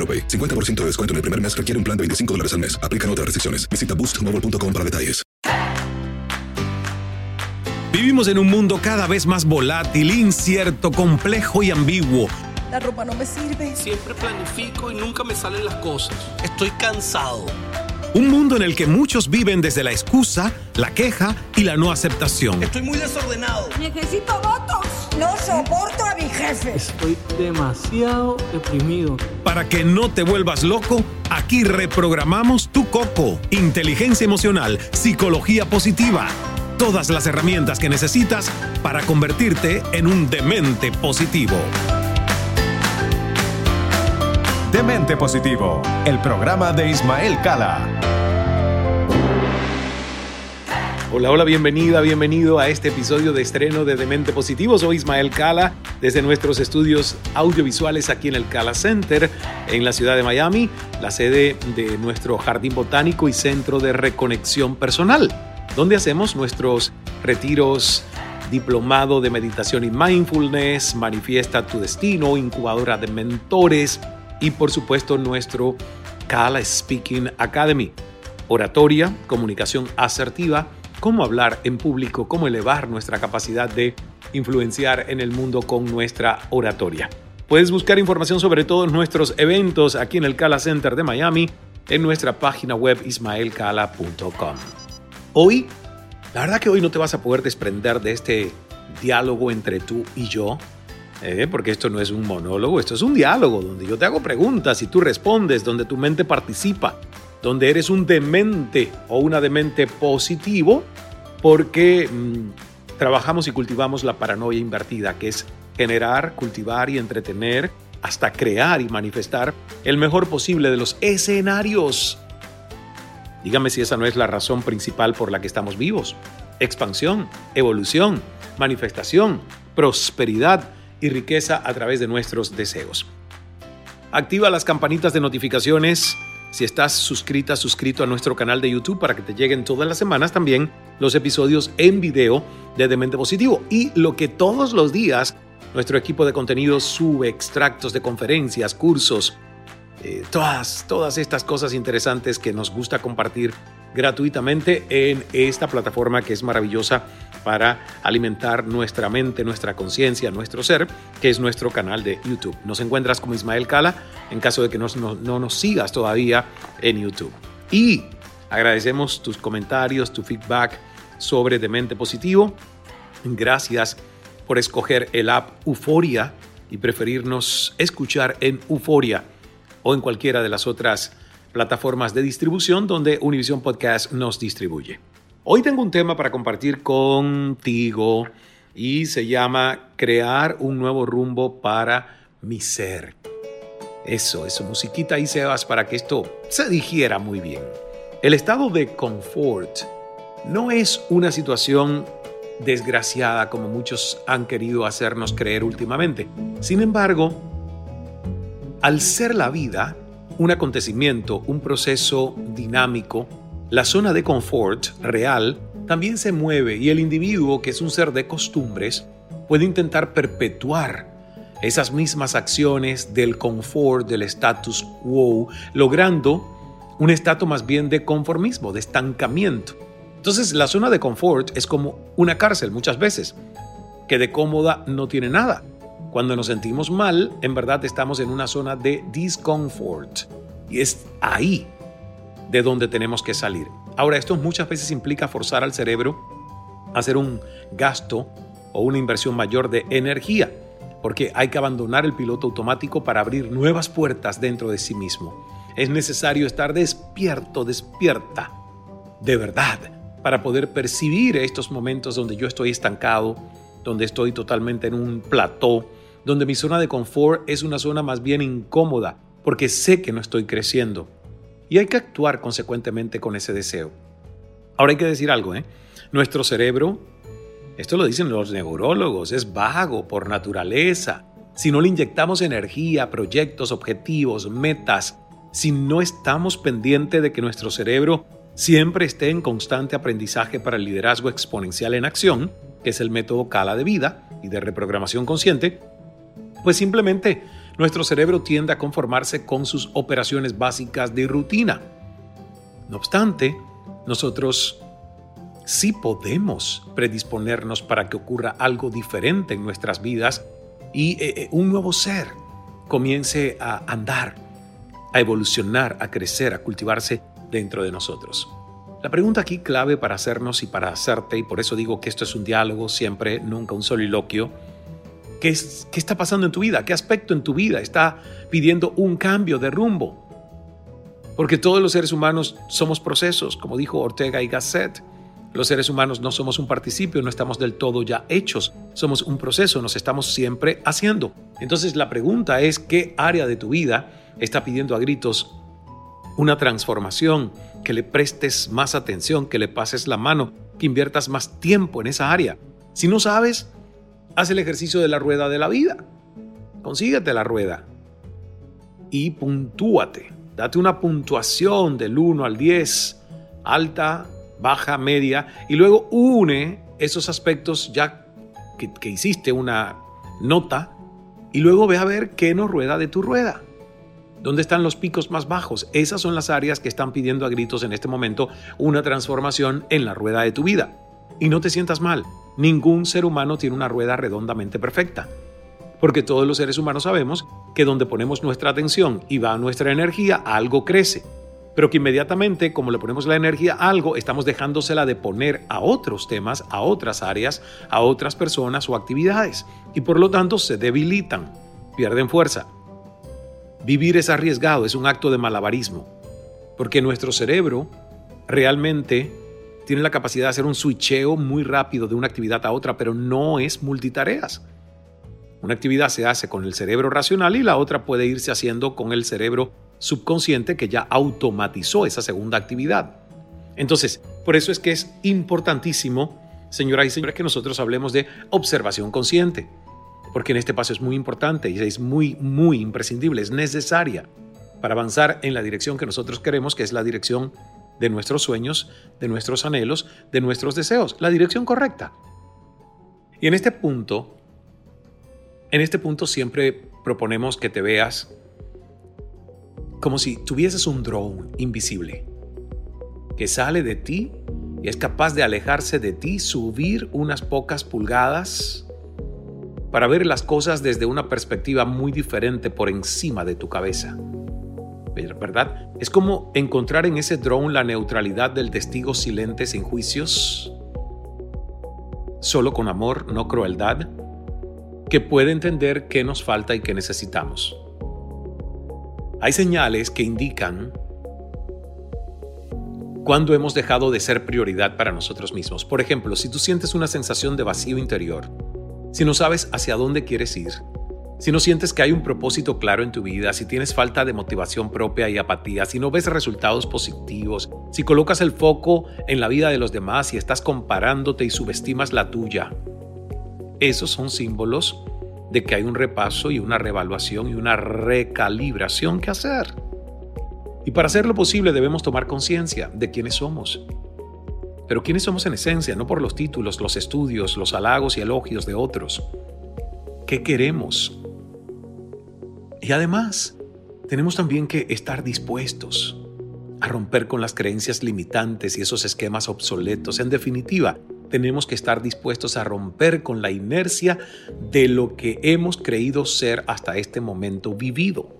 AroPay. 50% de descuento en el primer mes requiere un plan de 25 dólares al mes. Aplican otras restricciones. Visita boostmobile.com para detalles. Vivimos en un mundo cada vez más volátil, incierto, complejo y ambiguo. La ropa no me sirve. Siempre planifico y nunca me salen las cosas. Estoy cansado. Un mundo en el que muchos viven desde la excusa, la queja y la no aceptación. Estoy muy desordenado. Necesito votos. No soporto a mi jefe. Estoy demasiado deprimido. Para que no te vuelvas loco, aquí reprogramamos tu coco. Inteligencia emocional, psicología positiva. Todas las herramientas que necesitas para convertirte en un demente positivo. Demente Positivo, el programa de Ismael Cala. Hola, hola, bienvenida, bienvenido a este episodio de estreno de Demente Positivo. Soy Ismael Cala desde nuestros estudios audiovisuales aquí en el Cala Center en la ciudad de Miami, la sede de nuestro jardín botánico y centro de reconexión personal, donde hacemos nuestros retiros diplomado de meditación y mindfulness, manifiesta tu destino, incubadora de mentores y por supuesto nuestro Kala Speaking Academy. Oratoria, comunicación asertiva, cómo hablar en público, cómo elevar nuestra capacidad de influenciar en el mundo con nuestra oratoria. Puedes buscar información sobre todos nuestros eventos aquí en el Kala Center de Miami en nuestra página web ismaelcala.com. Hoy, la verdad que hoy no te vas a poder desprender de este diálogo entre tú y yo, ¿eh? porque esto no es un monólogo, esto es un diálogo donde yo te hago preguntas y tú respondes, donde tu mente participa, donde eres un demente o una demente positivo, porque mm, trabajamos y cultivamos la paranoia invertida, que es generar, cultivar y entretener hasta crear y manifestar el mejor posible de los escenarios. Dígame si esa no es la razón principal por la que estamos vivos. Expansión, evolución, manifestación, prosperidad, y riqueza a través de nuestros deseos. Activa las campanitas de notificaciones si estás suscrita, suscrito a nuestro canal de YouTube para que te lleguen todas las semanas también los episodios en video de Demente Positivo. Y lo que todos los días nuestro equipo de contenido sube extractos de conferencias, cursos, eh, todas, todas estas cosas interesantes que nos gusta compartir gratuitamente en esta plataforma que es maravillosa para alimentar nuestra mente, nuestra conciencia, nuestro ser, que es nuestro canal de YouTube. Nos encuentras como Ismael Cala en caso de que no, no nos sigas todavía en YouTube. Y agradecemos tus comentarios, tu feedback sobre Demente Positivo. Gracias por escoger el app Euforia y preferirnos escuchar en Euforia o en cualquiera de las otras plataformas de distribución donde Univision Podcast nos distribuye. Hoy tengo un tema para compartir contigo y se llama Crear un nuevo rumbo para mi ser. Eso, eso, musiquita y sebas para que esto se digiera muy bien. El estado de confort no es una situación desgraciada como muchos han querido hacernos creer últimamente. Sin embargo, al ser la vida un acontecimiento, un proceso dinámico, la zona de confort real también se mueve y el individuo, que es un ser de costumbres, puede intentar perpetuar esas mismas acciones del confort, del status quo, logrando un estado más bien de conformismo, de estancamiento. Entonces la zona de confort es como una cárcel muchas veces, que de cómoda no tiene nada. Cuando nos sentimos mal, en verdad estamos en una zona de discomfort. Y es ahí de donde tenemos que salir. Ahora, esto muchas veces implica forzar al cerebro a hacer un gasto o una inversión mayor de energía porque hay que abandonar el piloto automático para abrir nuevas puertas dentro de sí mismo. Es necesario estar despierto, despierta, de verdad, para poder percibir estos momentos donde yo estoy estancado, donde estoy totalmente en un plató, donde mi zona de confort es una zona más bien incómoda, porque sé que no estoy creciendo. Y hay que actuar consecuentemente con ese deseo. Ahora hay que decir algo, ¿eh? Nuestro cerebro esto lo dicen los neurólogos, es vago por naturaleza. Si no le inyectamos energía, proyectos, objetivos, metas, si no estamos pendientes de que nuestro cerebro siempre esté en constante aprendizaje para el liderazgo exponencial en acción, que es el método Cala de vida y de reprogramación consciente, pues simplemente nuestro cerebro tiende a conformarse con sus operaciones básicas de rutina. No obstante, nosotros sí podemos predisponernos para que ocurra algo diferente en nuestras vidas y eh, eh, un nuevo ser comience a andar, a evolucionar, a crecer, a cultivarse dentro de nosotros. La pregunta aquí clave para hacernos y para hacerte, y por eso digo que esto es un diálogo, siempre, nunca un soliloquio, ¿qué, es, qué está pasando en tu vida? ¿Qué aspecto en tu vida está pidiendo un cambio de rumbo? Porque todos los seres humanos somos procesos, como dijo Ortega y Gasset. Los seres humanos no somos un participio, no estamos del todo ya hechos, somos un proceso, nos estamos siempre haciendo. Entonces la pregunta es, ¿qué área de tu vida está pidiendo a gritos una transformación, que le prestes más atención, que le pases la mano, que inviertas más tiempo en esa área? Si no sabes, haz el ejercicio de la rueda de la vida. Consíguete la rueda y puntúate. Date una puntuación del 1 al 10, alta, baja, media, y luego une esos aspectos ya que, hiciste una nota, y luego ve a ver qué nos rueda de tu rueda. ¿Dónde están los picos más bajos? Esas son las áreas que están pidiendo a gritos en este momento una transformación en la rueda de tu vida. Y no te sientas mal, ningún ser humano tiene una rueda redondamente perfecta. Porque todos los seres humanos sabemos que donde ponemos nuestra atención y va nuestra energía, algo crece pero que inmediatamente, como le ponemos la energía a algo, estamos dejándosela de poner a otros temas, a otras áreas, a otras personas o actividades, y por lo tanto se debilitan, pierden fuerza. Vivir es arriesgado, es un acto de malabarismo, porque nuestro cerebro realmente tiene la capacidad de hacer un switcheo muy rápido de una actividad a otra, pero no es multitareas. Una actividad se hace con el cerebro racional y la otra puede irse haciendo con el cerebro subconsciente que ya automatizó esa segunda actividad. Entonces, por eso es que es importantísimo, señoras y señores, que nosotros hablemos de observación consciente, porque en este paso es muy importante y es muy, muy imprescindible, es necesaria para avanzar en la dirección que nosotros queremos, que es la dirección de nuestros sueños, de nuestros anhelos, de nuestros deseos, la dirección correcta. Y en este punto, en este punto siempre proponemos que te veas como si tuvieses un drone invisible que sale de ti y es capaz de alejarse de ti, subir unas pocas pulgadas para ver las cosas desde una perspectiva muy diferente por encima de tu cabeza. ¿Verdad? Es como encontrar en ese drone la neutralidad del testigo silente sin juicios, solo con amor, no crueldad, que puede entender qué nos falta y qué necesitamos. Hay señales que indican cuando hemos dejado de ser prioridad para nosotros mismos. Por ejemplo, si tú sientes una sensación de vacío interior, si no sabes hacia dónde quieres ir, si no sientes que hay un propósito claro en tu vida, si tienes falta de motivación propia y apatía, si no ves resultados positivos, si colocas el foco en la vida de los demás y estás comparándote y subestimas la tuya, esos son símbolos de que hay un repaso y una revaluación y una recalibración que hacer. Y para hacerlo posible debemos tomar conciencia de quiénes somos. Pero quiénes somos en esencia, no por los títulos, los estudios, los halagos y elogios de otros. ¿Qué queremos? Y además, tenemos también que estar dispuestos a romper con las creencias limitantes y esos esquemas obsoletos. En definitiva, tenemos que estar dispuestos a romper con la inercia de lo que hemos creído ser hasta este momento vivido.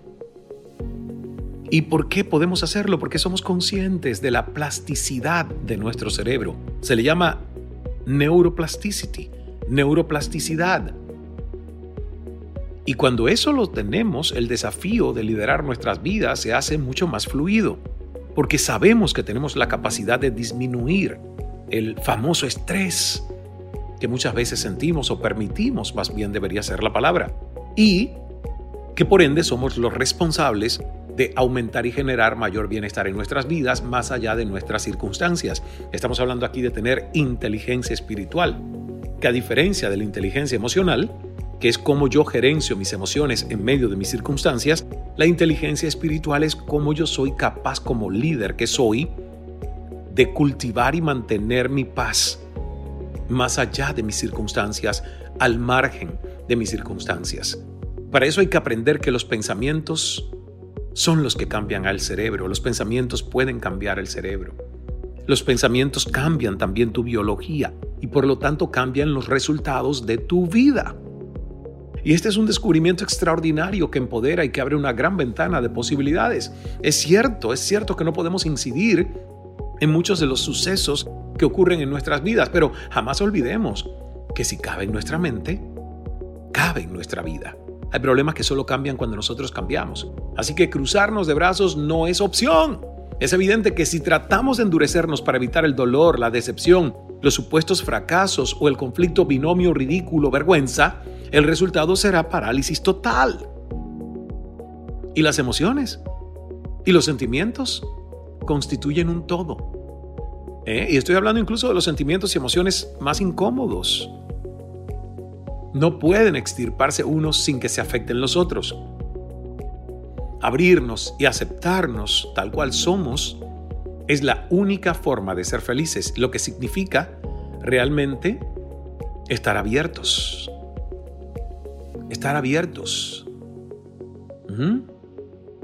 ¿Y por qué podemos hacerlo? Porque somos conscientes de la plasticidad de nuestro cerebro. Se le llama neuroplasticity, neuroplasticidad. Y cuando eso lo tenemos, el desafío de liderar nuestras vidas se hace mucho más fluido porque sabemos que tenemos la capacidad de disminuir el famoso estrés que muchas veces sentimos o permitimos, más bien debería ser la palabra, y que por ende somos los responsables de aumentar y generar mayor bienestar en nuestras vidas más allá de nuestras circunstancias. Estamos hablando aquí de tener inteligencia espiritual, que a diferencia de la inteligencia emocional, que es cómo yo gerencio mis emociones en medio de mis circunstancias, la inteligencia espiritual es cómo yo soy capaz como líder que soy de cultivar y mantener mi paz más allá de mis circunstancias, al margen de mis circunstancias. Para eso hay que aprender que los pensamientos son los que cambian al cerebro, los pensamientos pueden cambiar el cerebro. Los pensamientos cambian también tu biología y por lo tanto cambian los resultados de tu vida. Y este es un descubrimiento extraordinario que empodera y que abre una gran ventana de posibilidades. Es cierto, es cierto que no podemos incidir en muchos de los sucesos que ocurren en nuestras vidas, pero jamás olvidemos que si cabe en nuestra mente, cabe en nuestra vida. Hay problemas que solo cambian cuando nosotros cambiamos. Así que cruzarnos de brazos no es opción. Es evidente que si tratamos de endurecernos para evitar el dolor, la decepción, los supuestos fracasos o el conflicto binomio ridículo vergüenza, el resultado será parálisis total. ¿Y las emociones? ¿Y los sentimientos? Constituyen un todo. ¿Eh? Y estoy hablando incluso de los sentimientos y emociones más incómodos. No pueden extirparse unos sin que se afecten los otros. Abrirnos y aceptarnos tal cual somos es la única forma de ser felices, lo que significa realmente estar abiertos estar abiertos.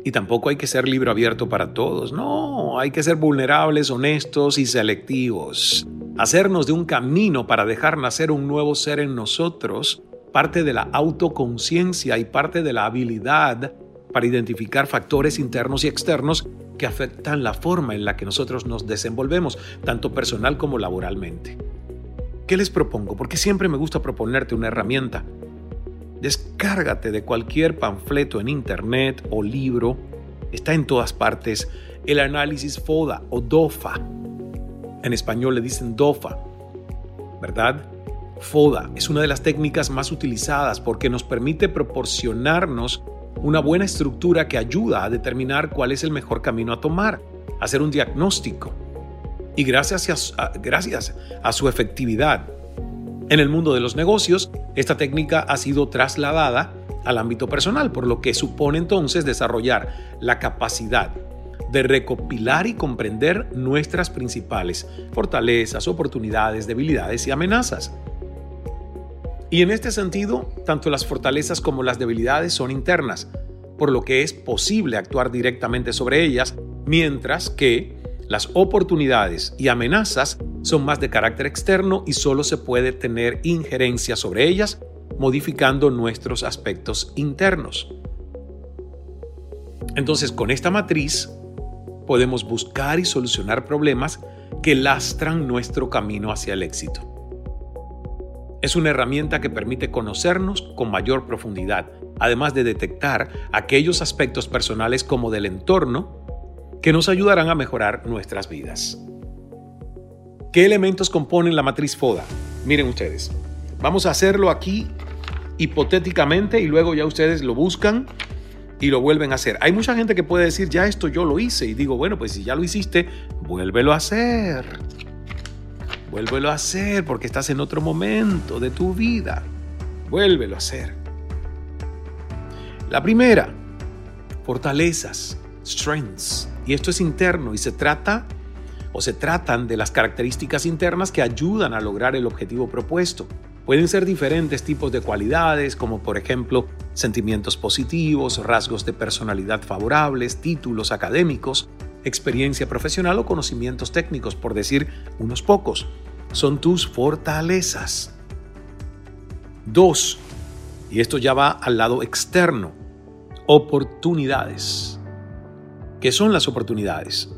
Y tampoco hay que ser libro abierto para todos. No, hay que ser vulnerables, honestos y selectivos. Hacernos de un camino para dejar nacer un nuevo ser en nosotros, parte de la autoconciencia y parte de la habilidad para identificar factores internos y externos que afectan la forma en la que nosotros nos desenvolvemos, tanto personal como laboralmente. ¿Qué les propongo? Porque siempre me gusta proponerte una herramienta Descárgate de cualquier panfleto en internet o libro, está en todas partes, el análisis FODA o DOFA. En español le dicen DOFA, ¿verdad? FODA es una de las técnicas más utilizadas porque nos permite proporcionarnos una buena estructura que ayuda a determinar cuál es el mejor camino a tomar, hacer un diagnóstico. Y gracias a, gracias a su efectividad en el mundo de los negocios, esta técnica ha sido trasladada al ámbito personal, por lo que supone entonces desarrollar la capacidad de recopilar y comprender nuestras principales fortalezas, oportunidades, debilidades y amenazas. Y en este sentido, tanto las fortalezas como las debilidades son internas, por lo que es posible actuar directamente sobre ellas, mientras que las oportunidades y amenazas son más de carácter externo y solo se puede tener injerencia sobre ellas modificando nuestros aspectos internos. Entonces, con esta matriz podemos buscar y solucionar problemas que lastran nuestro camino hacia el éxito. Es una herramienta que permite conocernos con mayor profundidad, además de detectar aquellos aspectos personales como del entorno que nos ayudarán a mejorar nuestras vidas. ¿Qué elementos componen la matriz FODA? Miren ustedes, vamos a hacerlo aquí hipotéticamente y luego ya ustedes lo buscan y lo vuelven a hacer. Hay mucha gente que puede decir, ya esto yo lo hice y digo, bueno, pues si ya lo hiciste, vuélvelo a hacer. Vuélvelo a hacer porque estás en otro momento de tu vida. Vuélvelo a hacer. La primera, fortalezas, strengths Y esto es interno y se trata o se tratan de las características internas que ayudan a lograr el objetivo propuesto. Pueden ser diferentes tipos de cualidades, como por ejemplo sentimientos positivos, rasgos de personalidad favorables, títulos académicos, experiencia profesional o conocimientos técnicos, por decir unos pocos. Son tus fortalezas. Dos, y esto ya va al lado externo, oportunidades. ¿Qué son las oportunidades?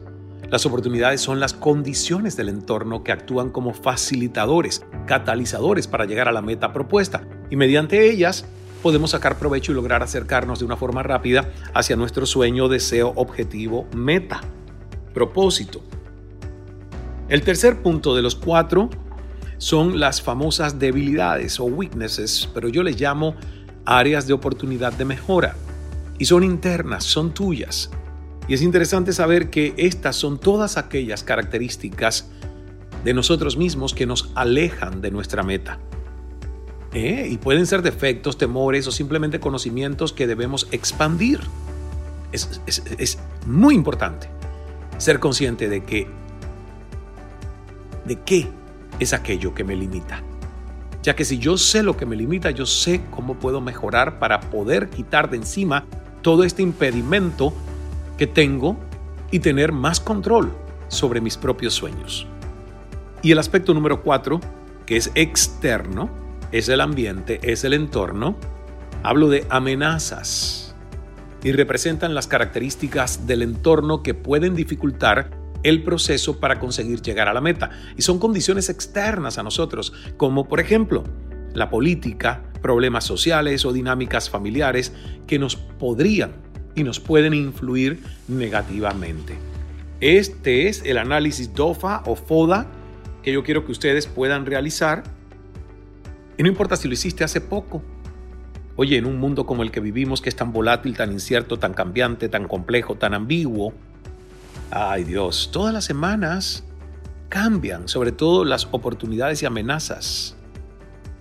Las oportunidades son las condiciones del entorno que actúan como facilitadores, catalizadores para llegar a la meta propuesta y mediante ellas podemos sacar provecho y lograr acercarnos de una forma rápida hacia nuestro sueño, deseo, objetivo, meta, propósito. El tercer punto de los cuatro son las famosas debilidades o weaknesses, pero yo les llamo áreas de oportunidad de mejora. Y son internas, son tuyas. Y es interesante saber que estas son todas aquellas características de nosotros mismos que nos alejan de nuestra meta. ¿Eh? Y pueden ser defectos, temores o simplemente conocimientos que debemos expandir. Es, es muy importante ser consciente de que de qué es aquello que me limita. Ya que si yo sé lo que me limita, yo sé cómo puedo mejorar para poder quitar de encima todo este impedimento que tengo y tener más control sobre mis propios sueños. Y el aspecto número cuatro, que es externo, es el ambiente, es el entorno. Hablo de amenazas y representan las características del entorno que pueden dificultar el proceso para conseguir llegar a la meta. Y son condiciones externas a nosotros, como por ejemplo la política, problemas sociales o dinámicas familiares que nos podrían y nos pueden influir negativamente. Este es el análisis DOFA o FODA que yo quiero que ustedes puedan realizar. Y no importa si lo hiciste hace poco. Oye, en un mundo como el que vivimos, que es tan volátil, tan incierto, tan cambiante, tan complejo, tan ambiguo, ay Dios, todas las semanas cambian, sobre todo las oportunidades y amenazas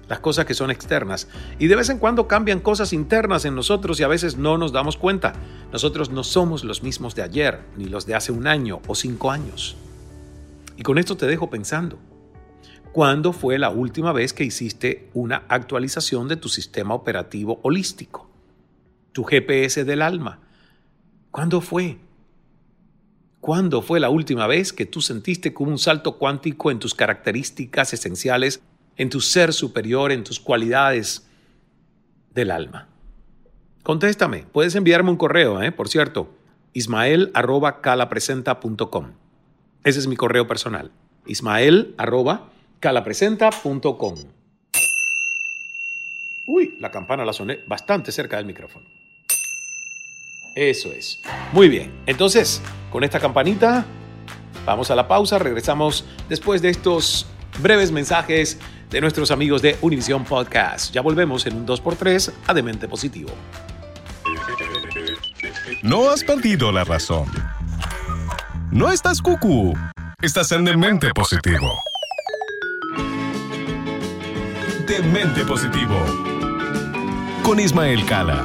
las cosas que son externas. Y de vez en cuando cambian cosas internas en nosotros y a veces no nos damos cuenta. Nosotros no somos los mismos de ayer, ni los de hace un año o cinco años. Y con esto te dejo pensando. ¿Cuándo fue la última vez que hiciste una actualización de tu sistema operativo holístico? Tu GPS del alma. ¿Cuándo fue? ¿Cuándo fue la última vez que tú sentiste como un salto cuántico en tus características esenciales en tu ser superior, en tus cualidades del alma? Contéstame, puedes enviarme un correo, ¿eh? por cierto, ismael.calapresenta.com. Ese es mi correo personal, ismael.calapresenta.com. Uy, la campana la soné bastante cerca del micrófono. Eso es. Muy bien, entonces, con esta campanita, vamos a la pausa, regresamos después de estos breves mensajes de nuestros amigos de Univision Podcast. Ya volvemos en un 2x3 a Demente Positivo. No has perdido la razón. No estás cucú. Estás en Demente Positivo. Demente Positivo. Con Ismael Cala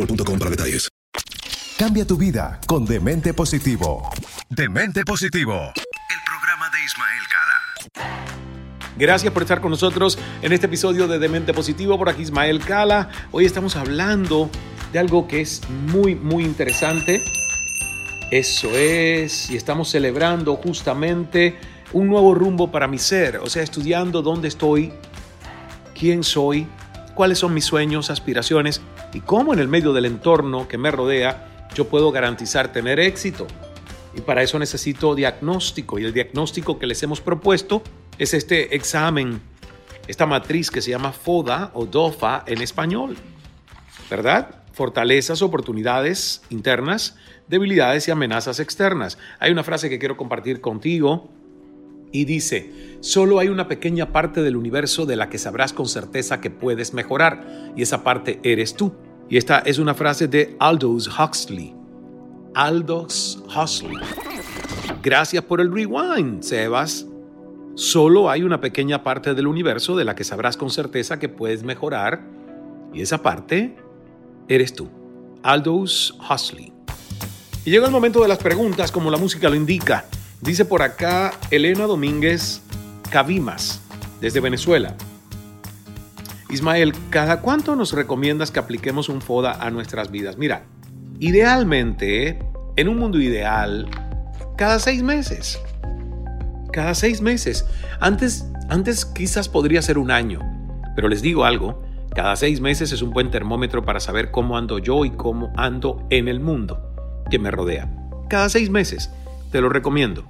boostmobile.com para detalles. Cambia tu vida con Demente Positivo. Demente Positivo. El programa de Ismael Cala. Gracias por estar con nosotros en este episodio de Demente Positivo. Por aquí Ismael Cala. Hoy estamos hablando de algo que es muy, muy interesante. Eso es, y estamos celebrando justamente un nuevo rumbo para mi ser, o sea, estudiando dónde estoy, quién soy, cuáles son mis sueños, aspiraciones y cómo en el medio del entorno que me rodea yo puedo garantizar tener éxito. Y para eso necesito diagnóstico y el diagnóstico que les hemos propuesto es este examen, esta matriz que se llama FODA o DOFA en español. ¿Verdad? Fortalezas, oportunidades internas, debilidades y amenazas externas. Hay una frase que quiero compartir contigo y dice, solo hay una pequeña parte del universo de la que sabrás con certeza que puedes mejorar, y esa parte eres tú. Y esta es una frase de Aldous Huxley. Aldous Huxley. Gracias por el rewind, Sebas. Solo hay una pequeña parte del universo de la que sabrás con certeza que puedes mejorar, y esa parte eres tú. Aldous Huxley. Y llega el momento de las preguntas, como la música lo indica. Dice por acá Elena Domínguez Cabimas, desde Venezuela. Ismael, ¿cada cuánto nos recomiendas que apliquemos un FODA a nuestras vidas? Mira, idealmente, en un mundo ideal, cada seis meses. Cada seis meses. Antes, antes quizás podría ser un año, pero les digo algo, cada seis meses es un buen termómetro para saber cómo ando yo y cómo ando en el mundo que me rodea. Cada seis meses. Te lo recomiendo.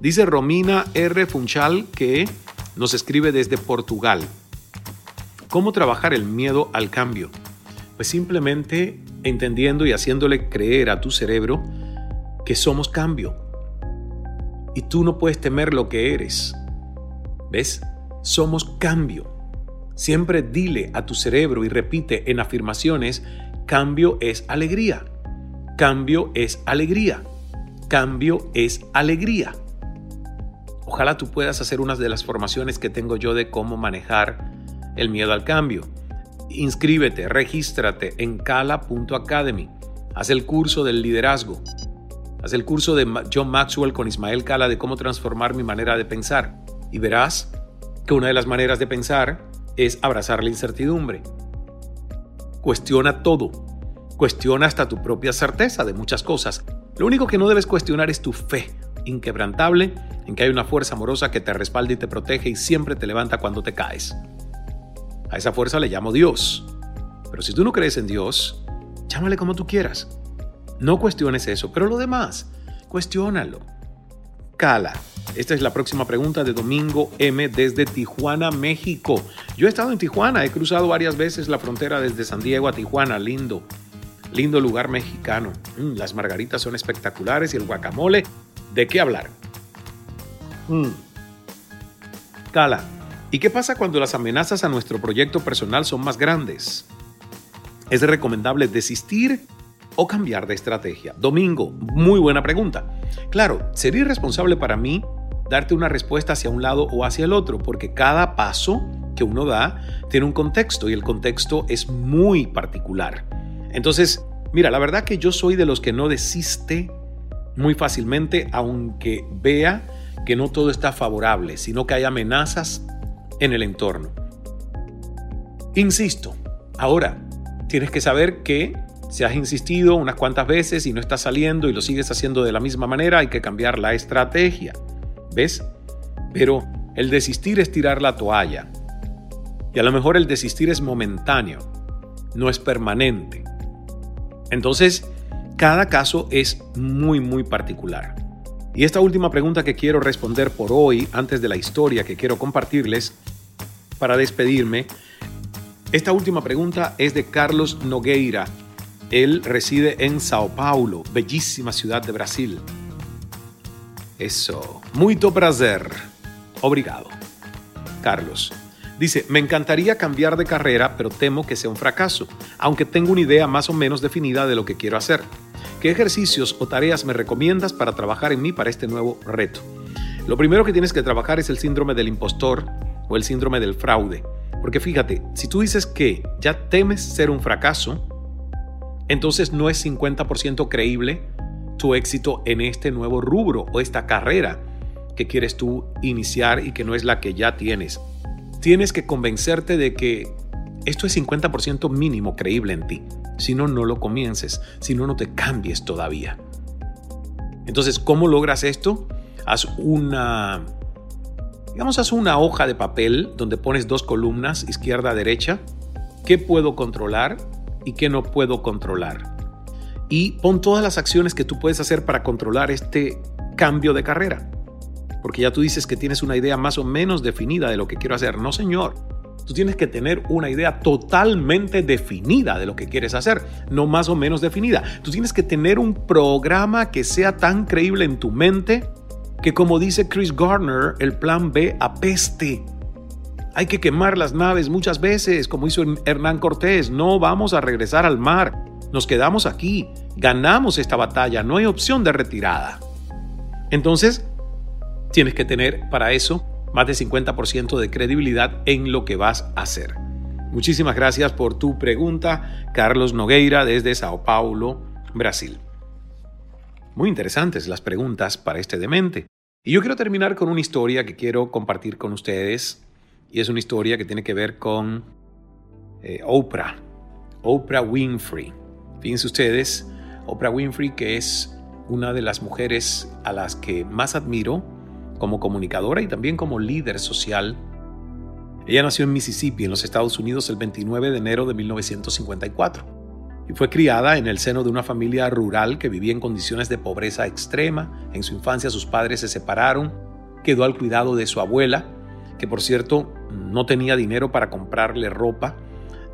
Dice Romina R. Funchal que nos escribe desde Portugal. ¿Cómo trabajar el miedo al cambio? Pues simplemente entendiendo y haciéndole creer a tu cerebro que somos cambio. Y tú no puedes temer lo que eres. ¿Ves? Somos cambio. Siempre dile a tu cerebro y repite en afirmaciones, cambio es alegría. Cambio es alegría. Cambio es alegría. Ojalá tú puedas hacer una de las formaciones que tengo yo de cómo manejar el miedo al cambio. Inscríbete, regístrate en cala.academy. Haz el curso del liderazgo. Haz el curso de John Maxwell con Ismael Cala de cómo transformar mi manera de pensar. Y verás que una de las maneras de pensar es abrazar la incertidumbre. Cuestiona todo. Cuestiona hasta tu propia certeza de muchas cosas. Lo único que no debes cuestionar es tu fe inquebrantable en que hay una fuerza amorosa que te respalda y te protege y siempre te levanta cuando te caes. A esa fuerza le llamo Dios. Pero si tú no crees en Dios, llámale como tú quieras. No cuestiones eso, pero lo demás, cuestiónalo. Cala. Esta es la próxima pregunta de Domingo M desde Tijuana, México. Yo he estado en Tijuana, he cruzado varias veces la frontera desde San Diego a Tijuana, lindo. Lindo lugar mexicano. Mm, las margaritas son espectaculares y el guacamole, ¿de qué hablar? Mm. Cala, ¿y qué pasa cuando las amenazas a nuestro proyecto personal son más grandes? ¿Es recomendable desistir o cambiar de estrategia? Domingo, muy buena pregunta. Claro, sería irresponsable para mí darte una respuesta hacia un lado o hacia el otro, porque cada paso que uno da tiene un contexto y el contexto es muy particular. Entonces, mira, la verdad que yo soy de los que no desiste muy fácilmente, aunque vea que no todo está favorable, sino que hay amenazas en el entorno. Insisto, ahora tienes que saber que si has insistido unas cuantas veces y no está saliendo y lo sigues haciendo de la misma manera, hay que cambiar la estrategia. ¿Ves? Pero el desistir es tirar la toalla. Y a lo mejor el desistir es momentáneo, no es permanente. Entonces, cada caso es muy, muy particular. Y esta última pregunta que quiero responder por hoy, antes de la historia que quiero compartirles, para despedirme, esta última pregunta es de Carlos Nogueira Él reside en Sao Paulo, bellísima ciudad de Brasil. Eso. Muito prazer. Obrigado. Carlos. Dice, me encantaría cambiar de carrera, pero temo que sea un fracaso, aunque tengo una idea más o menos definida de lo que quiero hacer. ¿Qué ejercicios o tareas me recomiendas para trabajar en mí para este nuevo reto? Lo primero que tienes que trabajar es el síndrome del impostor o el síndrome del fraude. Porque fíjate, si tú dices que ya temes ser un fracaso, entonces no es 50% creíble tu éxito en este nuevo rubro o esta carrera que quieres tú iniciar y que no es la que ya tienes tienes que convencerte de que esto es 50% mínimo creíble en ti. Si no, no lo comiences. Si no, no te cambies todavía. Entonces, ¿cómo logras esto? Haz una, digamos, haz una hoja de papel donde pones dos columnas, izquierda, derecha. ¿Qué puedo controlar y qué no puedo controlar? Y pon todas las acciones que tú puedes hacer para controlar este cambio de carrera porque ya tú dices que tienes una idea más o menos definida de lo que quiero hacer. No, señor. Tú tienes que tener una idea totalmente definida de lo que quieres hacer, no más o menos definida. Tú tienes que tener un programa que sea tan creíble en tu mente que como dice Chris Gardner, el plan B apeste. Hay que quemar las naves muchas veces, como hizo Hernán Cortés. No vamos a regresar al mar. Nos quedamos aquí. Ganamos esta batalla. No hay opción de retirada. Entonces, tienes que tener para eso más de 50% de credibilidad en lo que vas a hacer. Muchísimas gracias por tu pregunta, Carlos Nogueira desde Sao Paulo, Brasil. Muy interesantes las preguntas para este demente. Y yo quiero terminar con una historia que quiero compartir con ustedes. Y es una historia que tiene que ver con eh, Oprah, Oprah Winfrey. Fíjense ustedes, Oprah Winfrey, que es una de las mujeres a las que más admiro como comunicadora y también como líder social. Ella nació en Mississippi, en los Estados Unidos, el 29 de enero de 1954 y fue criada en el seno de una familia rural que vivía en condiciones de pobreza extrema. En su infancia sus padres se separaron, quedó al cuidado de su abuela, que por cierto no tenía dinero para comprarle ropa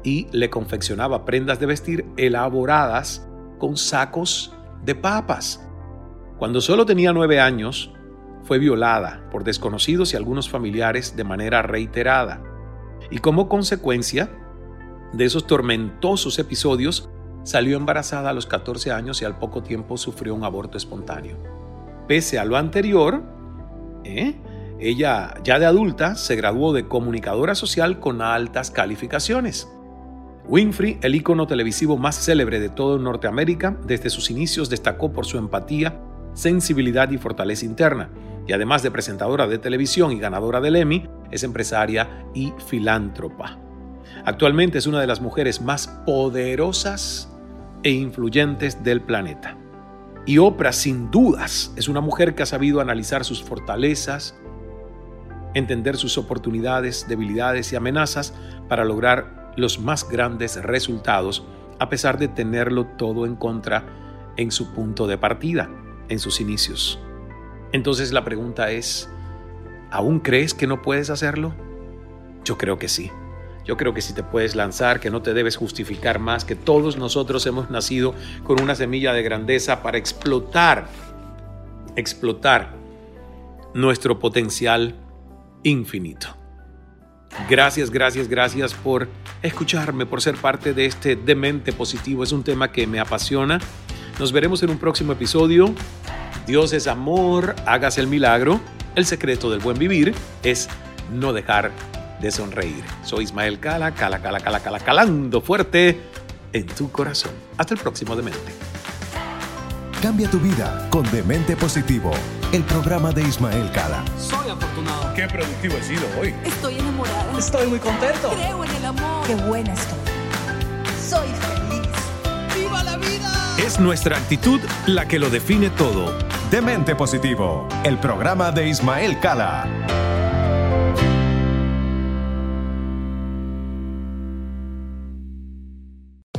y le confeccionaba prendas de vestir elaboradas con sacos de papas. Cuando solo tenía nueve años, fue violada por desconocidos y algunos familiares de manera reiterada. Y como consecuencia de esos tormentosos episodios, salió embarazada a los 14 años y al poco tiempo sufrió un aborto espontáneo. Pese a lo anterior, ¿eh? ella ya de adulta se graduó de comunicadora social con altas calificaciones. Winfrey, el ícono televisivo más célebre de todo Norteamérica, desde sus inicios destacó por su empatía, sensibilidad y fortaleza interna y además de presentadora de televisión y ganadora del Emmy, es empresaria y filántropa. Actualmente es una de las mujeres más poderosas e influyentes del planeta. Y Oprah, sin dudas, es una mujer que ha sabido analizar sus fortalezas, entender sus oportunidades, debilidades y amenazas para lograr los más grandes resultados, a pesar de tenerlo todo en contra en su punto de partida, en sus inicios. Entonces la pregunta es, ¿aún crees que no puedes hacerlo? Yo creo que sí. Yo creo que si te puedes lanzar, que no te debes justificar más, que todos nosotros hemos nacido con una semilla de grandeza para explotar, explotar nuestro potencial infinito. Gracias, gracias, gracias por escucharme, por ser parte de este Demente Positivo. Es un tema que me apasiona. Nos veremos en un próximo episodio. Dios es amor, hágase el milagro. El secreto del buen vivir es no dejar de sonreír. Soy Ismael Cala, Cala, Cala, Cala, Cala, calando fuerte en tu corazón. Hasta el próximo Demente. Cambia tu vida con Demente Positivo, el programa de Ismael Cala. Soy afortunado. Qué productivo he sido hoy. Estoy enamorada. Estoy muy contento. Creo en el amor. Qué buena estoy. Soy feliz. ¡Viva la vida! Es nuestra actitud la que lo define todo. Demente Positivo, el programa de Ismael Cala.